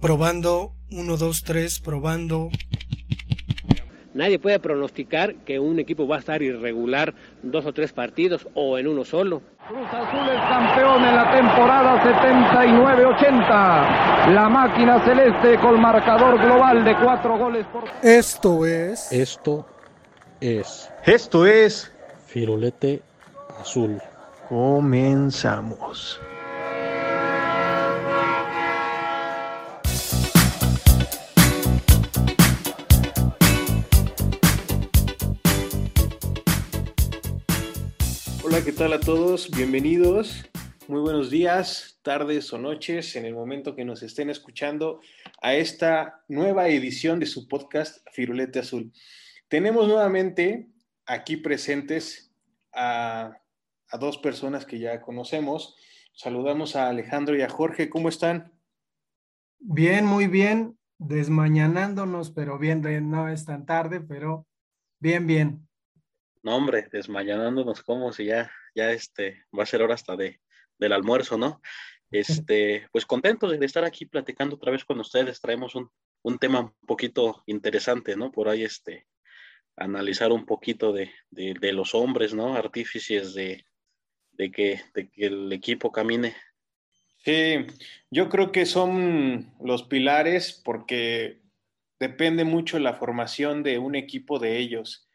Probando, 1, 2, 3, probando. Nadie puede pronosticar que un equipo va a estar irregular dos o tres partidos o en uno solo. Cruz Azul es campeón en la temporada 79-80. La máquina celeste con marcador global de cuatro goles por... Esto es... Esto es... Esto es... Firulete Azul. Comenzamos. ¿Qué tal a todos? Bienvenidos. Muy buenos días, tardes o noches, en el momento que nos estén escuchando a esta nueva edición de su podcast Firulete Azul. Tenemos nuevamente aquí presentes a, dos personas que ya conocemos. Saludamos a Alejandro y a Jorge. ¿Cómo están? Bien, muy bien. Desmañanándonos, pero bien, no es tan tarde, pero bien, bien. No, hombre, desmañanándonos como si ya, ya este, va a ser hora hasta de, del almuerzo, ¿no? Este, pues contentos de estar aquí platicando otra vez con ustedes. Traemos un, un tema un poquito interesante, ¿no? Por ahí, este, analizar un poquito de, de, de los hombres, ¿no? Artífices de, de, que, de que el equipo camine. Sí, yo creo que son los pilares porque depende mucho la formación de un equipo de ellos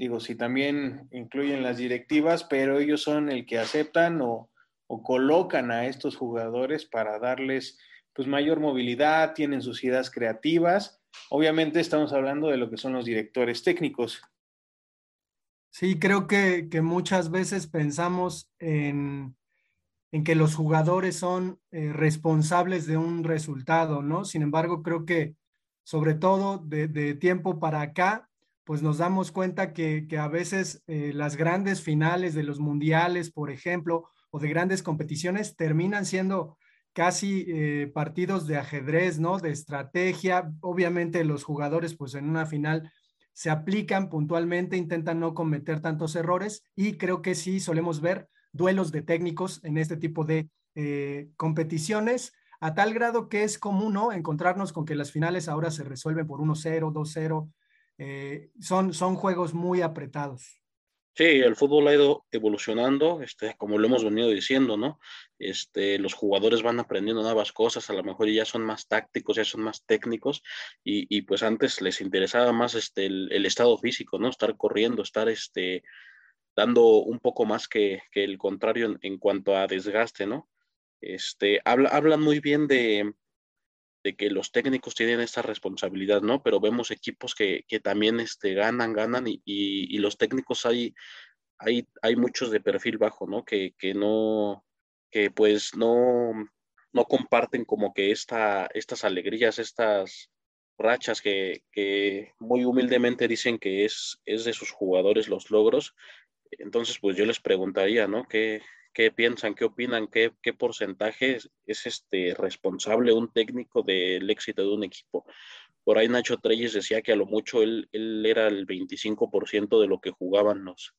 digo, si también incluyen las directivas, pero ellos son el que aceptan o, o, colocan a estos jugadores para darles pues mayor movilidad, tienen sus ideas creativas. Obviamente estamos hablando de lo que son los directores técnicos. Sí, creo que, que muchas veces pensamos en, en, que los jugadores son eh, responsables de un resultado, ¿no? Sin embargo, creo que sobre todo de, de tiempo para acá, pues nos damos cuenta que, que a veces eh, las grandes finales de los mundiales, por ejemplo, o de grandes competiciones, terminan siendo casi eh, partidos de ajedrez, ¿no? De estrategia. Obviamente los jugadores, pues en una final se aplican puntualmente, intentan no cometer tantos errores y creo que sí solemos ver duelos de técnicos en este tipo de eh, competiciones, a tal grado que es común, ¿no? Encontrarnos con que las finales ahora se resuelven por 1-0, 2-0, eh, son, son juegos muy apretados. Sí, el fútbol ha ido evolucionando, este, como lo hemos venido diciendo, ¿no? Este, los jugadores van aprendiendo nuevas cosas, a lo mejor ya son más tácticos, ya son más técnicos, y, y pues antes les interesaba más este, el, el, estado físico, ¿no? Estar corriendo, estar este, dando un poco más que, que el contrario en, en, cuanto a desgaste, ¿no? Este, habla, hablan muy bien de, de que los técnicos tienen esta responsabilidad, ¿no? Pero vemos equipos que, que también este, ganan, ganan y, y, los técnicos hay, hay, hay muchos de perfil bajo, ¿no? Que, que no, que pues no, no comparten como que esta, estas alegrías, estas rachas que, que muy humildemente dicen que es, es de sus jugadores los logros. Entonces, pues yo les preguntaría, ¿no? ¿Qué, qué piensan, qué opinan, qué, qué porcentaje es, es, este responsable un técnico del éxito de un equipo. Por ahí Nacho Treyes decía que a lo mucho él, él era el 25% de lo que jugaban los,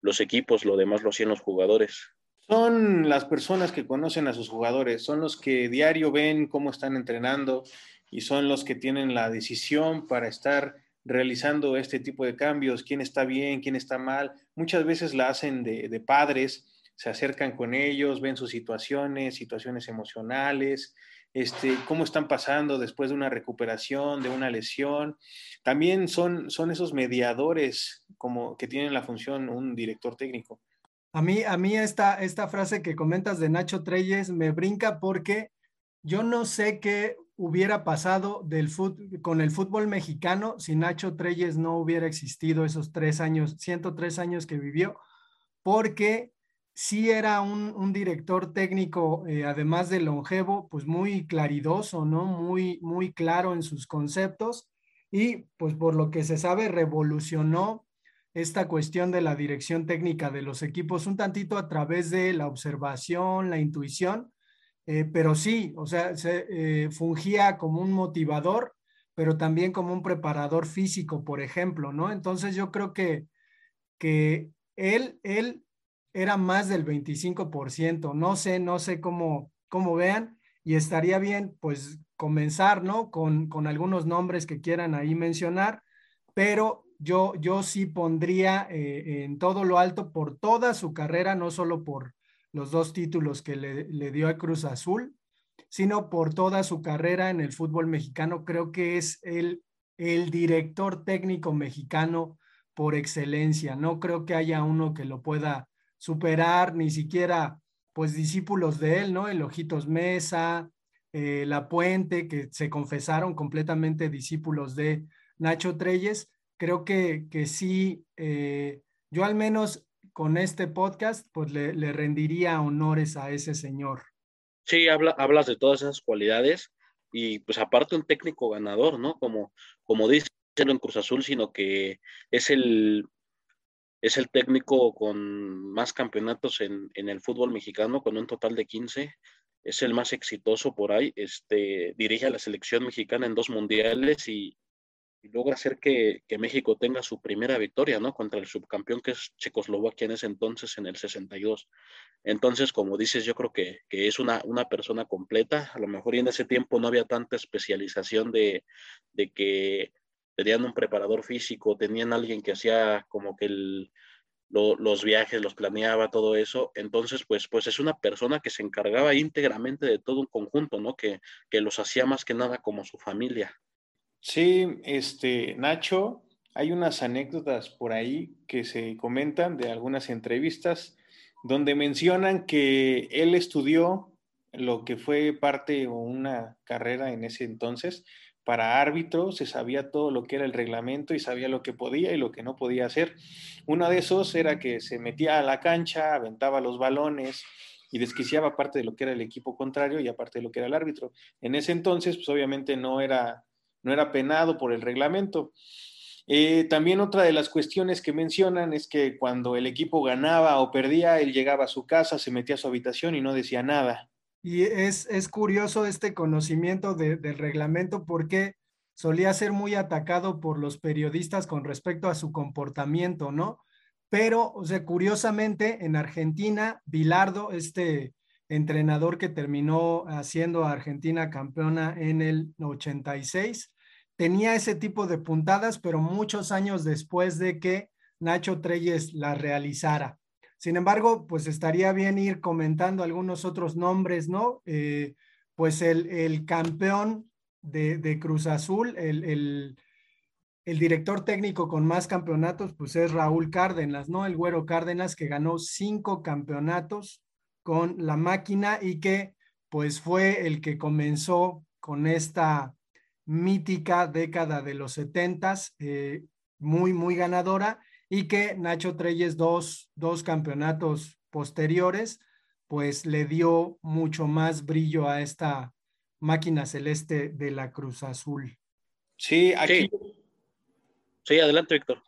los equipos, lo demás lo hacían los jugadores. Son las personas que conocen a sus jugadores, son los que diario ven cómo están entrenando y son los que tienen la decisión para estar realizando este tipo de cambios, quién está bien, quién está mal. Muchas veces la hacen de, de padres, se acercan con ellos, ven sus situaciones, situaciones emocionales, este, cómo están pasando después de una recuperación, de una lesión. También son, son esos mediadores como que tienen la función un director técnico. A mí, a mí esta, esta frase que comentas de Nacho Treyes me brinca porque yo no sé qué hubiera pasado del fut, con el fútbol mexicano si Nacho Treyes no hubiera existido esos tres años, 103 años que vivió, porque sí era un, director técnico, eh, además de longevo, pues muy claridoso, ¿no? Muy, muy claro en sus conceptos y pues por lo que se sabe revolucionó esta cuestión de la dirección técnica de los equipos un tantito a través de la observación, la intuición, eh, pero sí, o sea, se eh, fungía como un motivador, pero también como un preparador físico, por ejemplo, ¿no? Entonces yo creo que, que él, él era más del 25%. No sé, no sé cómo, cómo vean y estaría bien, pues, comenzar, ¿no? Con, con algunos nombres que quieran ahí mencionar, pero yo, yo sí pondría eh, en todo lo alto por toda su carrera, no solo por los dos títulos que le, le, dio a Cruz Azul, sino por toda su carrera en el fútbol mexicano. Creo que es el, el director técnico mexicano por excelencia. No creo que haya uno que lo pueda superar, ni siquiera pues discípulos de él, ¿no? El Ojitos Mesa, eh, La Puente, que se confesaron completamente discípulos de Nacho Treyes. Creo que, que sí, eh, yo al menos con este podcast, pues le, rendiría honores a ese señor. Sí, habla, hablas de todas esas cualidades y pues aparte un técnico ganador, ¿no? Como, como dice en Cruz Azul, sino que es el, es el técnico con más campeonatos en, en, el fútbol mexicano, con un total de 15. Es el más exitoso por ahí. Este, dirige a la selección mexicana en dos mundiales y, y logra hacer que, que, México tenga su primera victoria, ¿no? Contra el subcampeón que es Checoslovaquia en ese entonces, en el 62. Entonces, como dices, yo creo que, que es una, una, persona completa. A lo mejor en ese tiempo no había tanta especialización de, de que tenían un preparador físico, tenían alguien que hacía como que los viajes, los planeaba, todo eso. Entonces, pues, pues es una persona que se encargaba íntegramente de todo un conjunto, ¿no? Que, que los hacía más que nada como su familia. Sí, este, Nacho, hay unas anécdotas por ahí que se comentan de algunas entrevistas donde mencionan que él estudió lo que fue parte o una carrera en ese entonces para árbitro, se sabía todo lo que era el reglamento y sabía lo que podía y lo que no podía hacer. Uno de esos era que se metía a la cancha, aventaba los balones y desquiciaba parte de lo que era el equipo contrario y aparte de lo que era el árbitro. En ese entonces, pues obviamente no era no era penado por el reglamento. Eh, también otra de las cuestiones que mencionan es que cuando el equipo ganaba o perdía, él llegaba a su casa, se metía a su habitación y no decía nada. Y es, es curioso este conocimiento de, del reglamento porque solía ser muy atacado por los periodistas con respecto a su comportamiento, ¿no? Pero, o sea, curiosamente, en Argentina, Bilardo, este entrenador que terminó haciendo a Argentina campeona en el 86, tenía ese tipo de puntadas, pero muchos años después de que Nacho Treyes la realizara. Sin embargo, pues estaría bien ir comentando algunos otros nombres, ¿no? Eh, pues el, el campeón de, Cruz Azul, el, el, el, director técnico con más campeonatos, pues es Raúl Cárdenas, ¿no? El Güero Cárdenas que ganó cinco campeonatos con la máquina y que pues fue el que comenzó con esta mítica década de los setentas, eh, muy, muy ganadora, y que Nacho Treyes, dos, dos campeonatos posteriores, pues le dio mucho más brillo a esta máquina celeste de la Cruz Azul. Sí, aquí. Sí, sí adelante, Víctor.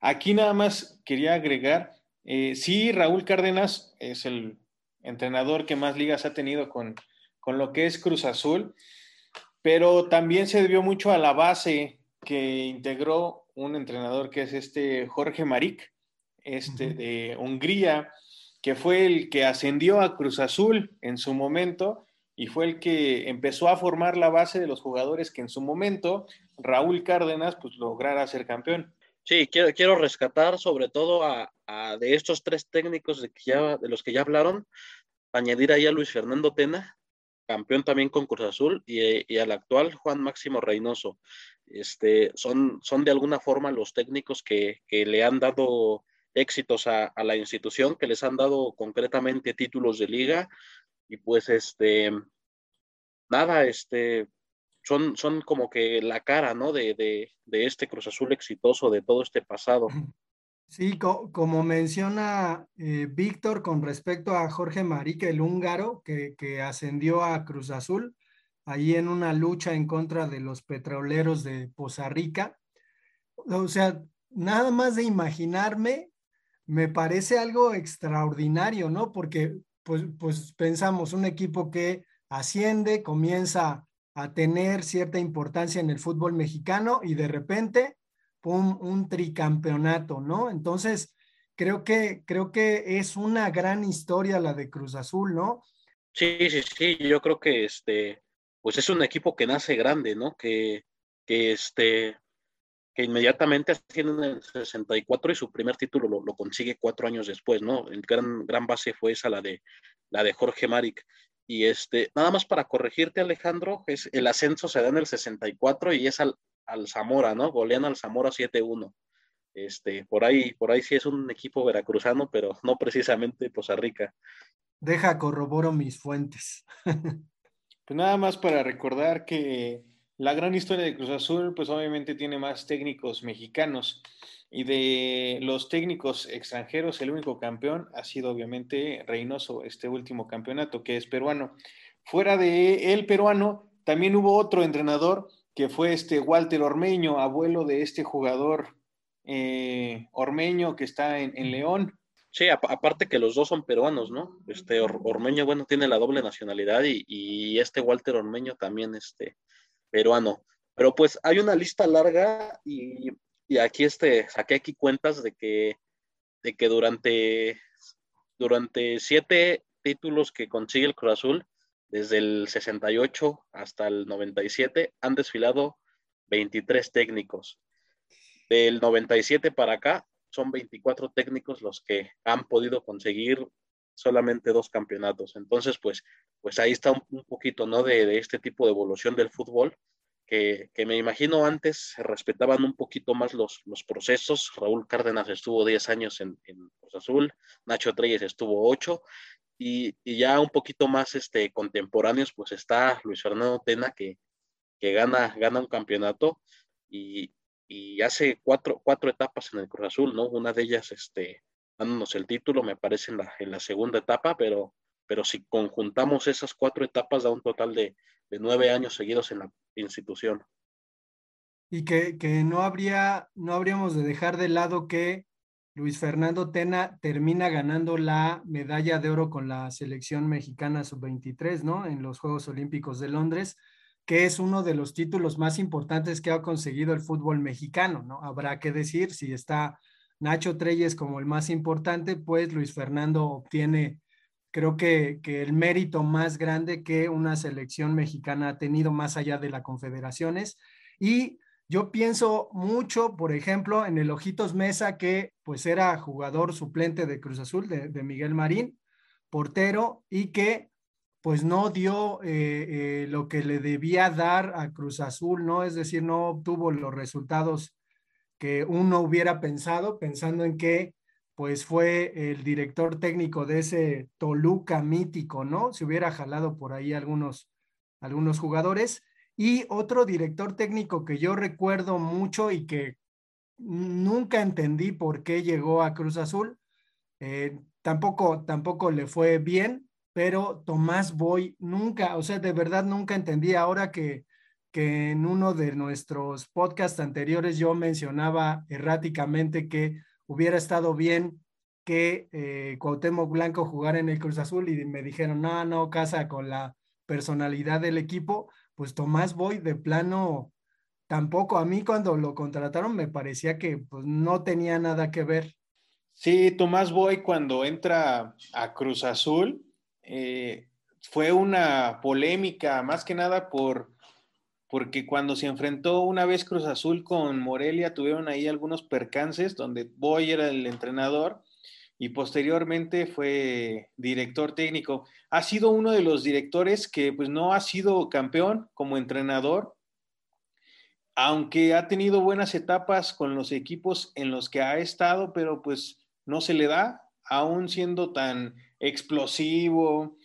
Aquí nada más quería agregar, eh, sí, Raúl Cárdenas es el entrenador que más ligas ha tenido con, con lo que es Cruz Azul pero también se debió mucho a la base que integró un entrenador que es este Jorge Maric, este de Hungría, que fue el que ascendió a Cruz Azul en su momento y fue el que empezó a formar la base de los jugadores que en su momento Raúl Cárdenas pues lograra ser campeón. Sí, quiero, quiero rescatar sobre todo a, a, de estos tres técnicos de, que ya, de los que ya hablaron, añadir ahí a Luis Fernando Tena, campeón también con Cruz Azul, y, y, al actual Juan Máximo Reynoso. Este, son, son de alguna forma los técnicos que, que le han dado éxitos a, a, la institución, que les han dado concretamente títulos de liga, y pues este, nada, este, son, son como que la cara, ¿no? De, de, de este Cruz Azul exitoso, de todo este pasado. Sí, co como menciona eh, Víctor con respecto a Jorge Marique, el húngaro, que, que, ascendió a Cruz Azul, ahí en una lucha en contra de los petroleros de Poza Rica. O sea, nada más de imaginarme, me parece algo extraordinario, ¿no? Porque pues, pues pensamos, un equipo que asciende, comienza a tener cierta importancia en el fútbol mexicano y de repente un, un, tricampeonato, ¿no? Entonces, creo que, creo que es una gran historia la de Cruz Azul, ¿no? Sí, sí, sí, yo creo que este, pues es un equipo que nace grande, ¿no? Que, que este, que inmediatamente asciende en el 64 y su primer título lo, consigue cuatro años después, ¿no? En gran, gran base fue esa la de, la de Jorge Maric. Y este, nada más para corregirte, Alejandro, es, el ascenso se da en el 64 y es al, al Zamora, ¿no? Golean al Zamora 7-1. Este, por ahí, por ahí sí es un equipo veracruzano, pero no precisamente Poza Rica. Deja, corroboro mis fuentes. pues nada más para recordar que la gran historia de Cruz Azul, pues obviamente tiene más técnicos mexicanos y de los técnicos extranjeros, el único campeón ha sido obviamente Reynoso, este último campeonato que es peruano. Fuera de el peruano, también hubo otro entrenador que fue este Walter Ormeño, abuelo de este jugador eh, Ormeño que está en, León. Sí, aparte que los dos son peruanos, ¿no? Este Ormeño, bueno, tiene la doble nacionalidad y, y este Walter Ormeño también, este, peruano. Pero pues hay una lista larga y, aquí este, saqué aquí cuentas de que, de que durante, durante siete títulos que consigue el Cruz Azul, desde el 68 hasta el 97, han desfilado 23 técnicos. Del 97 para acá, son 24 técnicos los que han podido conseguir solamente dos campeonatos. Entonces, pues, pues ahí está un, poquito, ¿no? De, este tipo de evolución del fútbol, que, me imagino antes respetaban un poquito más los, los procesos. Raúl Cárdenas estuvo 10 años en, en Cruz Azul, Nacho Treyes estuvo 8, y, ya un poquito más este, contemporáneos, pues está Luis Fernando Tena, que, que gana, gana un campeonato, y, y hace cuatro, cuatro etapas en el Cruz Azul, ¿no? Una de ellas, este, dándonos el título, me parece en la, en la segunda etapa, pero, pero si conjuntamos esas cuatro etapas da un total de, de nueve años seguidos en la institución. Y que, que, no, habría, no habríamos de dejar de lado que Luis Fernando Tena termina ganando la medalla de oro con la selección mexicana sub-23, ¿no? En los Juegos Olímpicos de Londres, que es uno de los títulos más importantes que ha conseguido el fútbol mexicano, ¿no? Habrá que decir si está Nacho Treyes como el más importante, pues Luis Fernando obtiene, creo que, que, el mérito más grande que una selección mexicana ha tenido más allá de las confederaciones. Y yo pienso mucho, por ejemplo, en el Ojitos Mesa, que pues era jugador suplente de Cruz Azul, de, de Miguel Marín, portero, y que pues no dio eh, eh, lo que le debía dar a Cruz Azul, ¿no? Es decir, no obtuvo los resultados que uno hubiera pensado, pensando en que pues fue el director técnico de ese Toluca mítico, ¿no? Se hubiera jalado por ahí algunos, algunos jugadores. Y otro director técnico que yo recuerdo mucho y que nunca entendí por qué llegó a Cruz Azul, eh, tampoco, tampoco le fue bien, pero Tomás Boy nunca, o sea, de verdad nunca entendí. Ahora que, que en uno de nuestros podcasts anteriores yo mencionaba erráticamente que hubiera estado bien que eh, Cuauhtémoc Blanco jugara en el Cruz Azul y me dijeron, no, no, casa con la personalidad del equipo, pues Tomás Boy de plano tampoco. A mí cuando lo contrataron me parecía que pues, no tenía nada que ver. Sí, Tomás Boy cuando entra a Cruz Azul eh, fue una polémica, más que nada por porque cuando se enfrentó una vez Cruz Azul con Morelia, tuvieron ahí algunos percances donde Boy era el entrenador y posteriormente fue director técnico. Ha sido uno de los directores que pues no ha sido campeón como entrenador, aunque ha tenido buenas etapas con los equipos en los que ha estado, pero pues no se le da, aún siendo tan explosivo,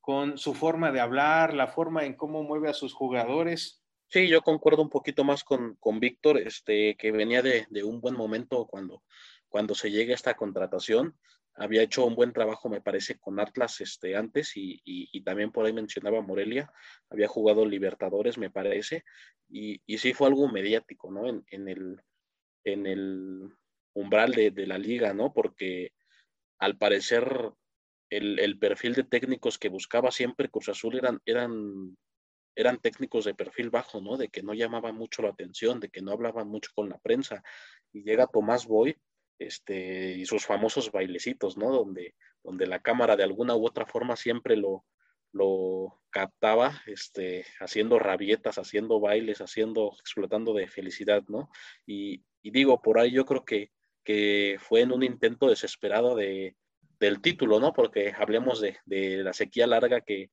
con su forma de hablar, la forma en cómo mueve a sus jugadores. Sí, yo concuerdo un poquito más con, con Víctor, este, que venía de, de, un buen momento cuando, cuando se llega esta contratación. Había hecho un buen trabajo, me parece, con Atlas este, antes y, y, también por ahí mencionaba Morelia. Había jugado Libertadores, me parece, y, y sí fue algo mediático, ¿no? En, en, el, en el umbral de, de la liga, ¿no? Porque al parecer el, el, perfil de técnicos que buscaba siempre Cruz Azul eran, eran eran técnicos de perfil bajo, ¿no? De que no llamaban mucho la atención, de que no hablaban mucho con la prensa. Y llega Tomás Boy, este, y sus famosos bailecitos, ¿no? Donde, donde la cámara de alguna u otra forma siempre lo, lo captaba este, haciendo rabietas, haciendo bailes, haciendo, explotando de felicidad, ¿no? Y, digo, por ahí yo creo que, que fue en un intento desesperado de, del título, ¿no? Porque hablemos de, la sequía larga que,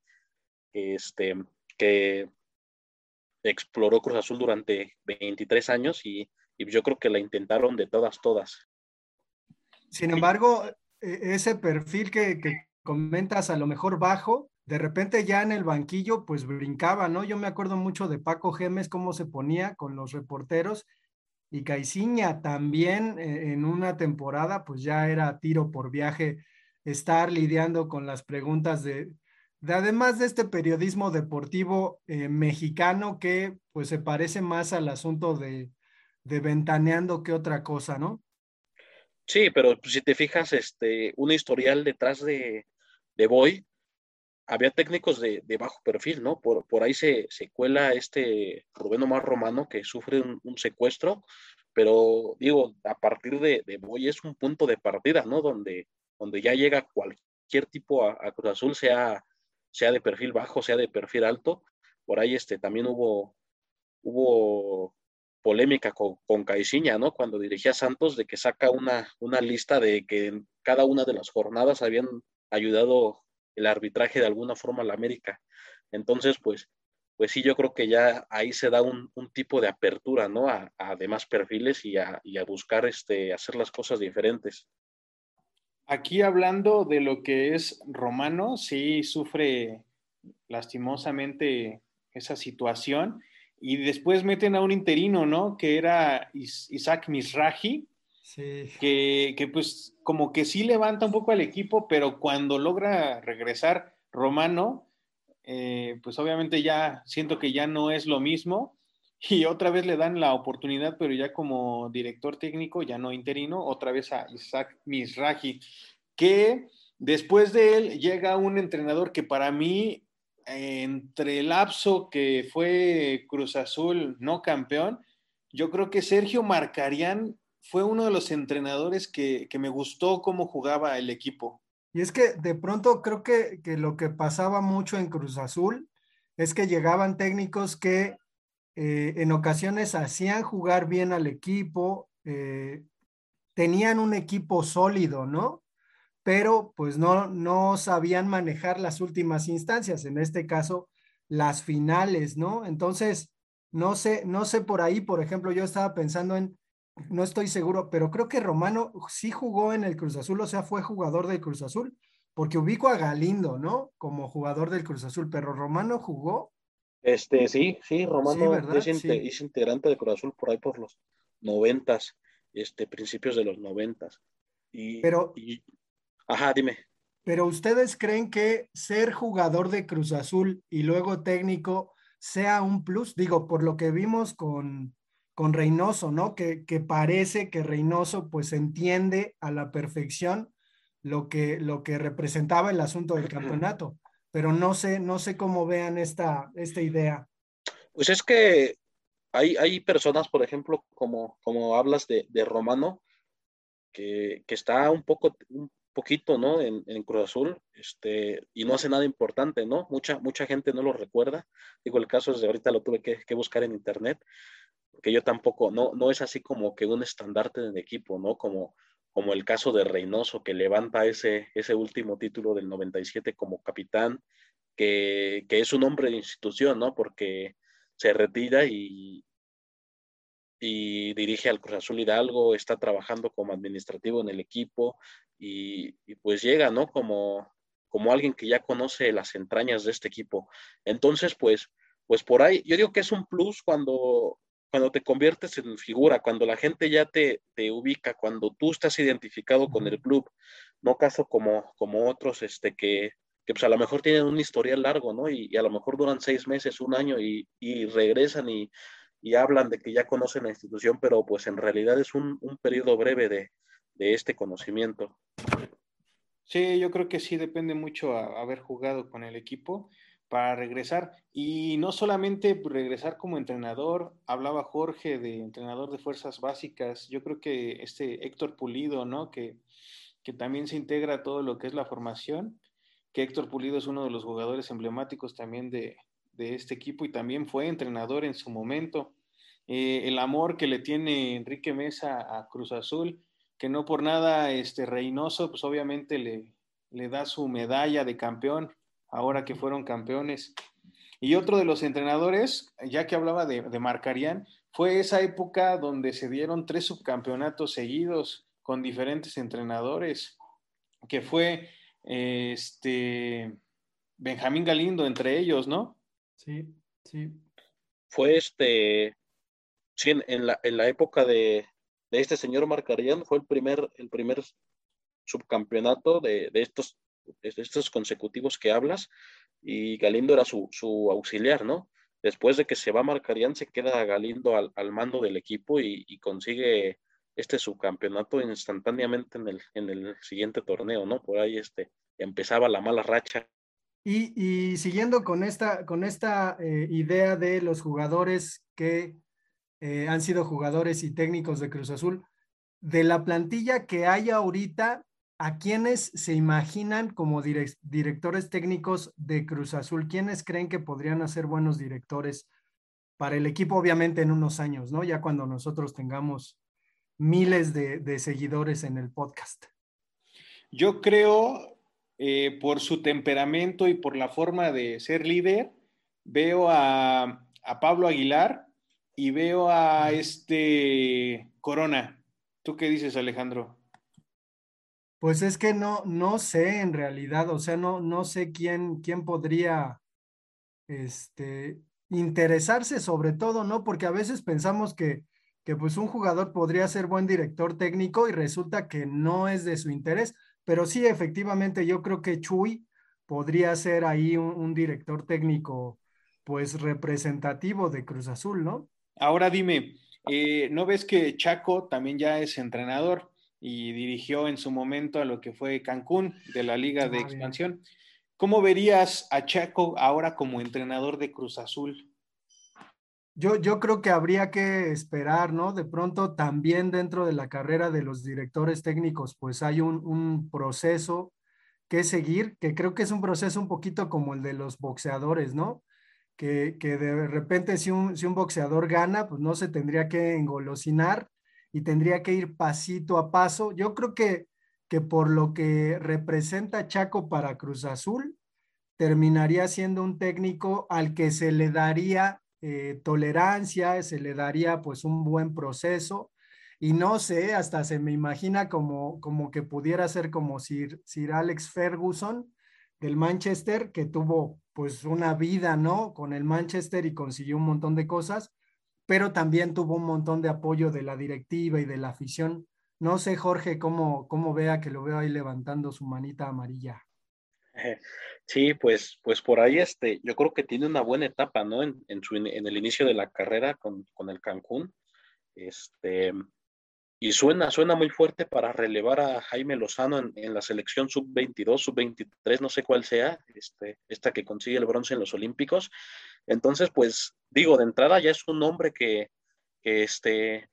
este, que exploró Cruz Azul durante 23 años y, yo creo que la intentaron de todas, todas. Sin embargo, e, ese perfil que, comentas a lo mejor bajo, de repente ya en el banquillo pues brincaba, ¿no? Yo me acuerdo mucho de Paco Gemes, cómo se ponía con los reporteros y Caiciña también eh, en una temporada pues ya era tiro por viaje estar lidiando con las preguntas de, de además de este periodismo deportivo eh, mexicano que pues se parece más al asunto de, de ventaneando que otra cosa, ¿no? Sí, pero pues, si te fijas, este, un historial detrás de, de Boy, había técnicos de, de, bajo perfil, ¿no? Por, por ahí se, se, cuela este Rubén Omar Romano que sufre un, un, secuestro, pero digo, a partir de, de, Boy es un punto de partida, ¿no? Donde, donde ya llega cualquier tipo a, a Cruz Azul, sea, sea de perfil bajo, sea de perfil alto. Por ahí este, también hubo, hubo polémica con, con Caixinha, ¿no? Cuando dirigía Santos, de que saca una, una lista de que en cada una de las jornadas habían ayudado el arbitraje de alguna forma a la América. Entonces, pues, pues sí, yo creo que ya ahí se da un, un tipo de apertura, ¿no? A, a, demás perfiles y a, y a buscar este, hacer las cosas diferentes. Aquí hablando de lo que es Romano, sí sufre lastimosamente esa situación y después meten a un interino, ¿no? Que era Isaac Misraji, sí. que, que, pues como que sí levanta un poco al equipo, pero cuando logra regresar Romano, eh, pues obviamente ya siento que ya no es lo mismo y otra vez le dan la oportunidad, pero ya como director técnico, ya no interino, otra vez a Isaac Misraji, que después de él llega un entrenador que para mí entre el lapso que fue Cruz Azul no campeón, yo creo que Sergio Marcarián fue uno de los entrenadores que, que, me gustó cómo jugaba el equipo. Y es que de pronto creo que, que, lo que pasaba mucho en Cruz Azul es que llegaban técnicos que eh, en ocasiones hacían jugar bien al equipo, eh, tenían un equipo sólido, ¿no? pero pues no, no sabían manejar las últimas instancias, en este caso las finales, ¿no? Entonces, no sé, no sé por ahí, por ejemplo, yo estaba pensando en, no estoy seguro, pero creo que Romano sí jugó en el Cruz Azul, o sea, fue jugador del Cruz Azul, porque ubico a Galindo, ¿no? Como jugador del Cruz Azul, pero Romano jugó. Este, sí, sí, Romano sí, es, sí. es, integrante de Cruz Azul por ahí por los noventas, este, principios de los noventas. Y, pero, y, Ajá, dime. Pero ustedes creen que ser jugador de Cruz Azul y luego técnico sea un plus, digo, por lo que vimos con, con Reynoso, ¿no? Que, que parece que Reynoso pues entiende a la perfección lo que, lo que representaba el asunto del campeonato, pero no sé, no sé cómo vean esta, esta idea. Pues es que hay, hay personas, por ejemplo, como, como hablas de, de Romano, que, que, está un poco, un poquito, ¿no? En, en, Cruz Azul, este, y no hace nada importante, ¿no? Mucha, mucha gente no lo recuerda. Digo, el caso es de ahorita lo tuve que, que buscar en internet, porque yo tampoco, no, no es así como que un estandarte del equipo, ¿no? Como, como el caso de Reynoso, que levanta ese, ese último título del 97 como capitán, que, que es un hombre de institución, ¿no? Porque se retira y, y dirige al Cruz Azul Hidalgo, está trabajando como administrativo en el equipo y, y, pues llega, ¿no? Como, como alguien que ya conoce las entrañas de este equipo. Entonces, pues, pues por ahí, yo digo que es un plus cuando, cuando te conviertes en figura, cuando la gente ya te, te ubica, cuando tú estás identificado con el club, no caso como, como otros este, que, que pues a lo mejor tienen un historial largo, ¿no? Y, y a lo mejor duran seis meses, un año y, y regresan y y hablan de que ya conocen la institución, pero pues en realidad es un, un periodo breve de, de, este conocimiento. Sí, yo creo que sí depende mucho a, haber jugado con el equipo para regresar y no solamente regresar como entrenador, hablaba Jorge de entrenador de fuerzas básicas, yo creo que este Héctor Pulido, ¿no? Que, que también se integra a todo lo que es la formación, que Héctor Pulido es uno de los jugadores emblemáticos también de, este equipo y también fue entrenador en su momento. Eh, el amor que le tiene Enrique Mesa a Cruz Azul, que no por nada este Reynoso, pues obviamente le, le da su medalla de campeón, ahora que fueron campeones. Y otro de los entrenadores, ya que hablaba de, de Marcarián, fue esa época donde se dieron tres subcampeonatos seguidos con diferentes entrenadores, que fue este Benjamín Galindo entre ellos, ¿no? Sí, sí. Fue este, sí, en, la, en la época de, de este señor Marcarián fue el primer, el primer subcampeonato de, de estos, estos consecutivos que hablas y Galindo era su, su, auxiliar, ¿no? Después de que se va Marcarián, se queda Galindo al, al mando del equipo y, consigue este subcampeonato instantáneamente en el, en el siguiente torneo, ¿no? Por ahí este, empezaba la mala racha. Y, y siguiendo con esta, con esta eh, idea de los jugadores que eh, han sido jugadores y técnicos de Cruz Azul, de la plantilla que hay ahorita, ¿a quiénes se imaginan como direct directores técnicos de Cruz Azul? ¿Quiénes creen que podrían ser buenos directores para el equipo, obviamente en unos años, ¿no? Ya cuando nosotros tengamos miles de, de seguidores en el podcast. Yo creo, eh, por su temperamento y por la forma de ser líder, veo a, a Pablo Aguilar y veo a este Corona. ¿Tú qué dices, Alejandro? Pues es que no, no sé en realidad, o sea, no, no sé quién, quién podría este, interesarse sobre todo, ¿no? Porque a veces pensamos que, que pues un jugador podría ser buen director técnico y resulta que no es de su interés, pero sí, efectivamente, yo creo que Chuy podría ser ahí un, director técnico pues representativo de Cruz Azul, ¿no? Ahora dime, eh, ¿no ves que Chaco también ya es entrenador? Y dirigió en su momento a lo que fue Cancún de la Liga de ah, Expansión. Bien. ¿Cómo verías a Chaco ahora como entrenador de Cruz Azul? Yo, yo creo que habría que esperar, ¿no? De pronto también dentro de la carrera de los directores técnicos, pues hay un, un proceso que seguir, que creo que es un proceso un poquito como el de los boxeadores, ¿no? Que, que de repente si un, si un boxeador gana, pues no se tendría que engolosinar, y tendría que ir pasito a paso. Yo creo que, que por lo que representa Chaco para Cruz Azul, terminaría siendo un técnico al que se le daría eh, tolerancia, se le daría pues un buen proceso y no sé, hasta se me imagina como, como que pudiera ser como Sir, Sir Alex Ferguson del Manchester, que tuvo pues una vida, ¿no? Con el Manchester y consiguió un montón de cosas, pero también tuvo un montón de apoyo de la directiva y de la afición. No sé, Jorge, cómo, cómo vea que lo veo ahí levantando su manita amarilla. Sí, pues, pues por ahí este, yo creo que tiene una buena etapa, ¿no? En, en, su, en el inicio de la carrera con, con, el Cancún. Este, y suena, suena muy fuerte para relevar a Jaime Lozano en, en la selección sub-22, sub-23, no sé cuál sea, este, esta que consigue el bronce en los Olímpicos. Entonces, pues digo, de entrada ya es un nombre que, que, este,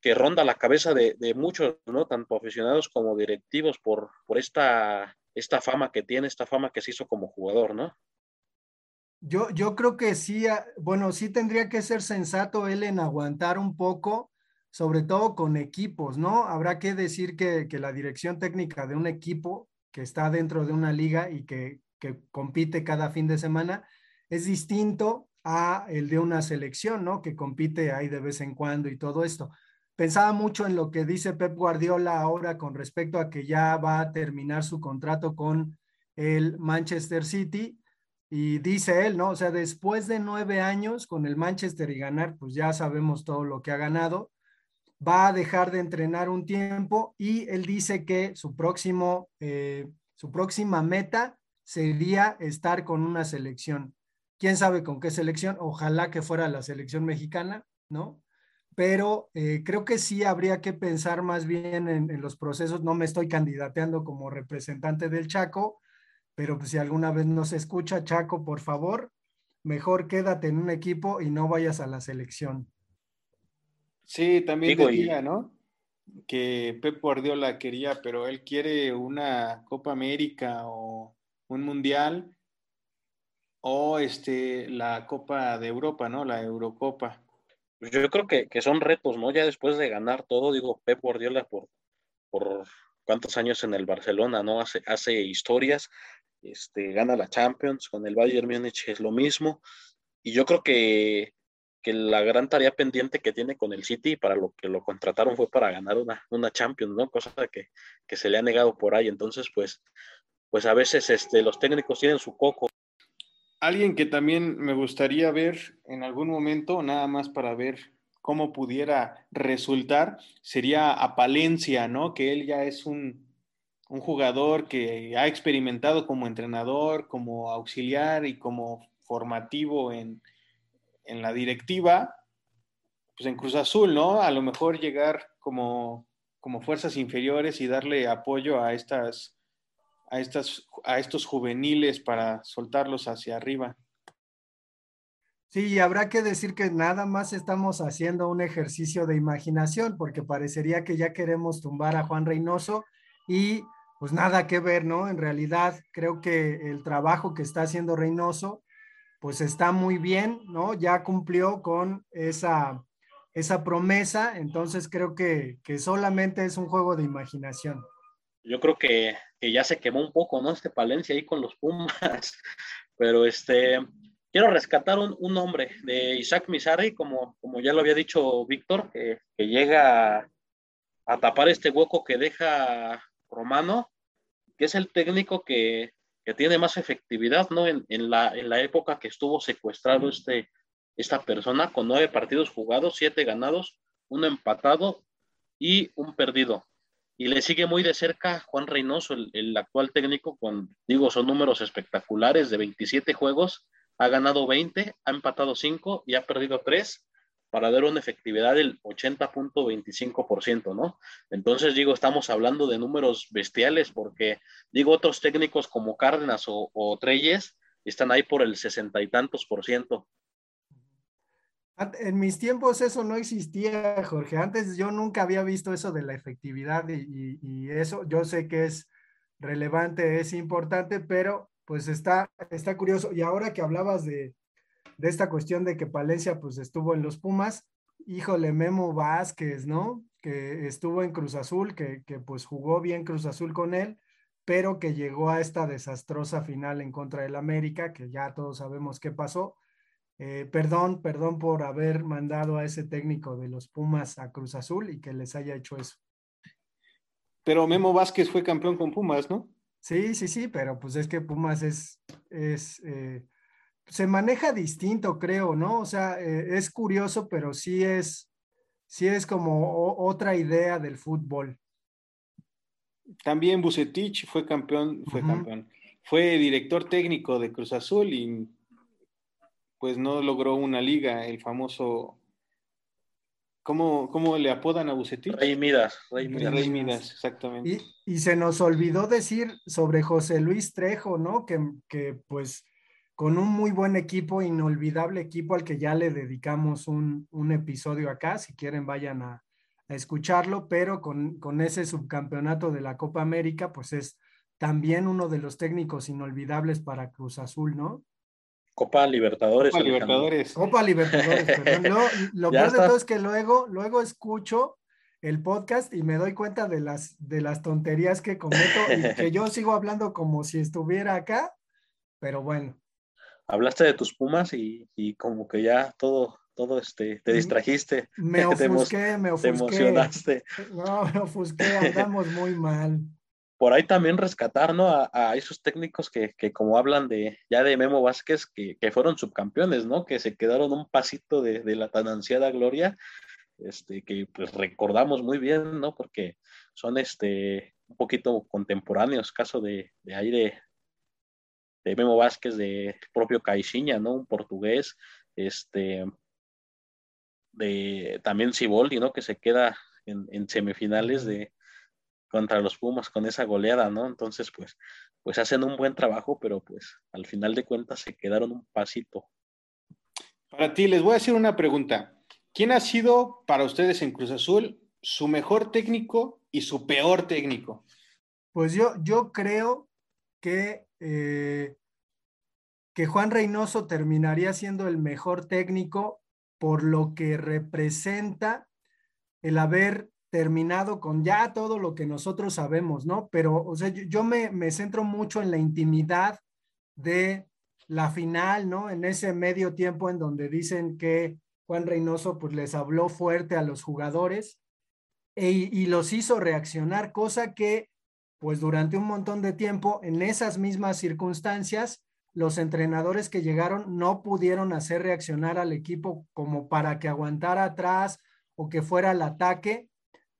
que ronda la cabeza de, de, muchos, ¿no? Tanto aficionados como directivos por, por esta, esta fama que tiene, esta fama que se hizo como jugador, ¿no? Yo, yo creo que sí, ah, bueno, sí tendría que ser sensato él en aguantar un poco sobre todo con equipos, ¿no? Habrá que decir que, que, la dirección técnica de un equipo que está dentro de una liga y que, que, compite cada fin de semana es distinto a el de una selección, ¿no? Que compite ahí de vez en cuando y todo esto. Pensaba mucho en lo que dice Pep Guardiola ahora con respecto a que ya va a terminar su contrato con el Manchester City y dice él, ¿no? O sea, después de nueve años con el Manchester y ganar, pues ya sabemos todo lo que ha ganado va a dejar de entrenar un tiempo y él dice que su próximo, eh, su próxima meta sería estar con una selección. ¿Quién sabe con qué selección? Ojalá que fuera la selección mexicana, ¿no? Pero eh, creo que sí habría que pensar más bien en, los procesos. No me estoy candidateando como representante del Chaco, pero pues si alguna vez no se escucha, Chaco, por favor, mejor quédate en un equipo y no vayas a la selección. Sí, también Digo, decía, y... ¿no? Que Pep Guardiola quería, pero él quiere una Copa América o un mundial o este, la Copa de Europa, ¿no? La Eurocopa. Yo creo que, que son retos, ¿no? Ya después de ganar todo, digo, Pep Guardiola por, por cuántos años en el Barcelona, ¿no? Hace, hace historias, este, gana la Champions, con el Bayern Múnich es lo mismo, y yo creo que, que, la gran tarea pendiente que tiene con el City, para lo que lo contrataron fue para ganar una, una Champions, ¿no? Cosa que, que, se le ha negado por ahí, entonces, pues, pues a veces este, los técnicos tienen su coco. Alguien que también me gustaría ver en algún momento, nada más para ver cómo pudiera resultar, sería a Palencia, ¿no? Que él ya es un, un jugador que ha experimentado como entrenador, como auxiliar y como formativo en, en, la directiva, pues en Cruz Azul, ¿no? A lo mejor llegar como, como fuerzas inferiores y darle apoyo a estas, a estas, a estos juveniles para soltarlos hacia arriba. Sí, habrá que decir que nada más estamos haciendo un ejercicio de imaginación, porque parecería que ya queremos tumbar a Juan Reynoso y pues nada que ver, ¿no? En realidad creo que el trabajo que está haciendo Reynoso, pues está muy bien, ¿no? Ya cumplió con esa, esa promesa, entonces creo que, que solamente es un juego de imaginación. Yo creo que, que ya se quemó un poco, ¿no? Este Palencia ahí con los Pumas, pero este, quiero rescatar un, un, nombre de Isaac Mizarri, como, como ya lo había dicho Víctor, que, que, llega a, tapar este hueco que deja Romano, que es el técnico que, que tiene más efectividad, ¿no? En, en, la, en, la, época que estuvo secuestrado este, esta persona, con nueve partidos jugados, siete ganados, uno empatado y un perdido. Y le sigue muy de cerca Juan Reynoso, el, el actual técnico, con, digo, son números espectaculares de 27 juegos, ha ganado 20, ha empatado 5 y ha perdido 3 para dar una efectividad del 80.25%, ¿no? Entonces, digo, estamos hablando de números bestiales porque, digo, otros técnicos como Cárdenas o, o Treyes están ahí por el sesenta y tantos por ciento. En mis tiempos eso no existía, Jorge. Antes yo nunca había visto eso de la efectividad y, y, eso yo sé que es relevante, es importante, pero pues está, está curioso. Y ahora que hablabas de, de, esta cuestión de que Palencia pues estuvo en los Pumas, híjole, Memo Vázquez, ¿no? Que estuvo en Cruz Azul, que, que pues jugó bien Cruz Azul con él, pero que llegó a esta desastrosa final en contra del América, que ya todos sabemos qué pasó. Eh, perdón, perdón por haber mandado a ese técnico de los Pumas a Cruz Azul y que les haya hecho eso. Pero Memo Vázquez fue campeón con Pumas, ¿no? Sí, sí, sí, pero pues es que Pumas es, es eh, se maneja distinto, creo, ¿no? O sea, eh, es curioso, pero sí es, sí es como o, otra idea del fútbol. También Bucetich fue campeón, fue uh -huh. campeón, fue director técnico de Cruz Azul y pues no logró una liga, el famoso ¿Cómo, ¿Cómo, le apodan a Bucetich? Rey Midas. Rey Midas, Rey Midas exactamente. Y, y, se nos olvidó decir sobre José Luis Trejo, ¿no? Que, que, pues con un muy buen equipo, inolvidable equipo al que ya le dedicamos un, un episodio acá, si quieren vayan a, a escucharlo, pero con, con, ese subcampeonato de la Copa América, pues es también uno de los técnicos inolvidables para Cruz Azul, ¿no? Copa Libertadores. Copa Libertadores. Copa Libertadores, perdón. No, lo peor está. de todo es que luego, luego escucho el podcast y me doy cuenta de las, de las tonterías que cometo y que yo sigo hablando como si estuviera acá, pero bueno. Hablaste de tus pumas y, y como que ya todo, todo este, te distrajiste. Me ofusqué, me ofusqué. Te emocionaste. No, me ofusqué, andamos muy mal por ahí también rescatar, ¿no? A, a esos técnicos que, que, como hablan de ya de Memo Vázquez, que, que, fueron subcampeones, ¿no? Que se quedaron un pasito de, de, la tan ansiada gloria, este, que pues recordamos muy bien, ¿no? Porque son este, un poquito contemporáneos, caso de, de ahí de, de Memo Vázquez, de propio Caixinha, ¿no? Un portugués, este, de también Ciboldi, ¿no? Que se queda en, en semifinales de contra los Pumas con esa goleada, ¿no? Entonces, pues, pues hacen un buen trabajo, pero pues al final de cuentas se quedaron un pasito. Para ti, les voy a hacer una pregunta. ¿Quién ha sido para ustedes en Cruz Azul su mejor técnico y su peor técnico? Pues yo, yo creo que eh, que Juan Reynoso terminaría siendo el mejor técnico por lo que representa el haber terminado con ya todo lo que nosotros sabemos, ¿no? Pero, o sea, yo, me, me, centro mucho en la intimidad de la final, ¿no? En ese medio tiempo en donde dicen que Juan Reynoso pues les habló fuerte a los jugadores e, y los hizo reaccionar, cosa que pues durante un montón de tiempo en esas mismas circunstancias los entrenadores que llegaron no pudieron hacer reaccionar al equipo como para que aguantara atrás o que fuera al ataque.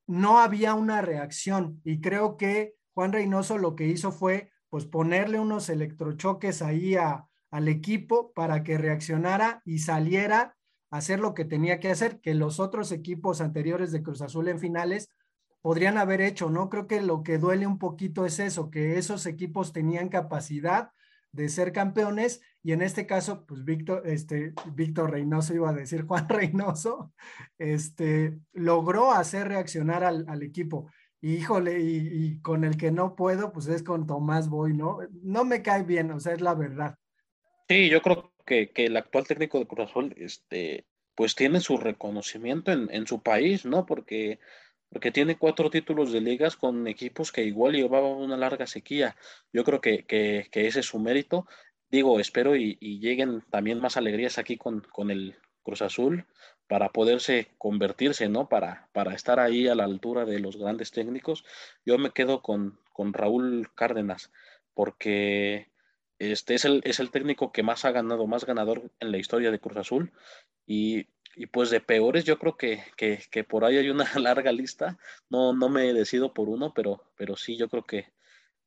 No había una reacción y creo que Juan Reynoso lo que hizo fue pues ponerle unos electrochoques ahí a, al equipo para que reaccionara y saliera a hacer lo que tenía que hacer, que los otros equipos anteriores de Cruz Azul en finales podrían haber hecho, ¿no? Creo que lo que duele un poquito es eso, que esos equipos tenían capacidad de ser campeones y en este caso, pues Víctor, este, Víctor Reynoso, iba a decir Juan Reynoso, este, logró hacer reaccionar al, al equipo. Y, híjole, y, con el que no puedo, pues es con Tomás Boy, ¿no? No me cae bien, o sea, es la verdad. Sí, yo creo que, que el actual técnico de Cruz Azul, este, pues tiene su reconocimiento en, en su país, ¿no? Porque porque tiene cuatro títulos de ligas con equipos que igual llevaban una larga sequía. Yo creo que, que, ese es su mérito. Digo, espero y, lleguen también más alegrías aquí con, con, el Cruz Azul para poderse convertirse, ¿no? Para, para estar ahí a la altura de los grandes técnicos. Yo me quedo con, con Raúl Cárdenas, porque este es el, es el técnico que más ha ganado, más ganador en la historia de Cruz Azul. Y y pues de peores yo creo que, que, por ahí hay una larga lista. No, no me decido por uno, pero, pero sí yo creo que,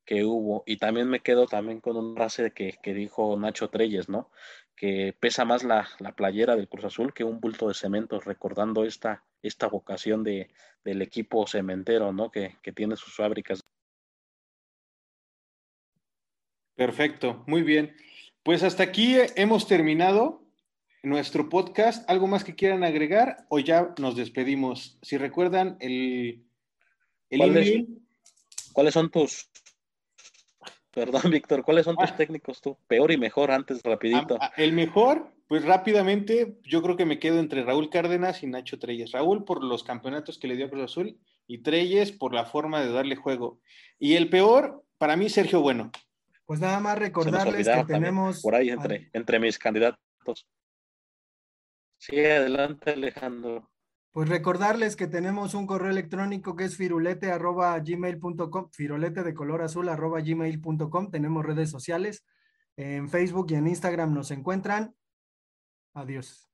que hubo. Y también me quedo también con una frase que, que dijo Nacho Treyes, ¿no? Que pesa más la, la, playera del Cruz Azul que un bulto de cemento, recordando esta, esta vocación de, del equipo cementero, ¿no? Que, que tiene sus fábricas. Perfecto, muy bien. Pues hasta aquí hemos terminado nuestro podcast. ¿Algo más que quieran agregar o ya nos despedimos? Si recuerdan el, el ¿Cuáles son tus, perdón Víctor, cuáles son tus ah. técnicos tú? Peor y mejor antes, rapidito. Ah, ah, el mejor, pues rápidamente, yo creo que me quedo entre Raúl Cárdenas y Nacho Treyes. Raúl por los campeonatos que le dio a Cruz Azul y Treyes por la forma de darle juego. Y el peor, para mí, Sergio Bueno. Pues nada más recordarles que tenemos... Por ahí entre, entre mis candidatos. Sí, adelante Alejandro. Pues recordarles que tenemos un correo electrónico que es firulete arroba gmail.com, firulete de color azul arroba gmail.com. Tenemos redes sociales. En Facebook y en Instagram nos encuentran. Adiós.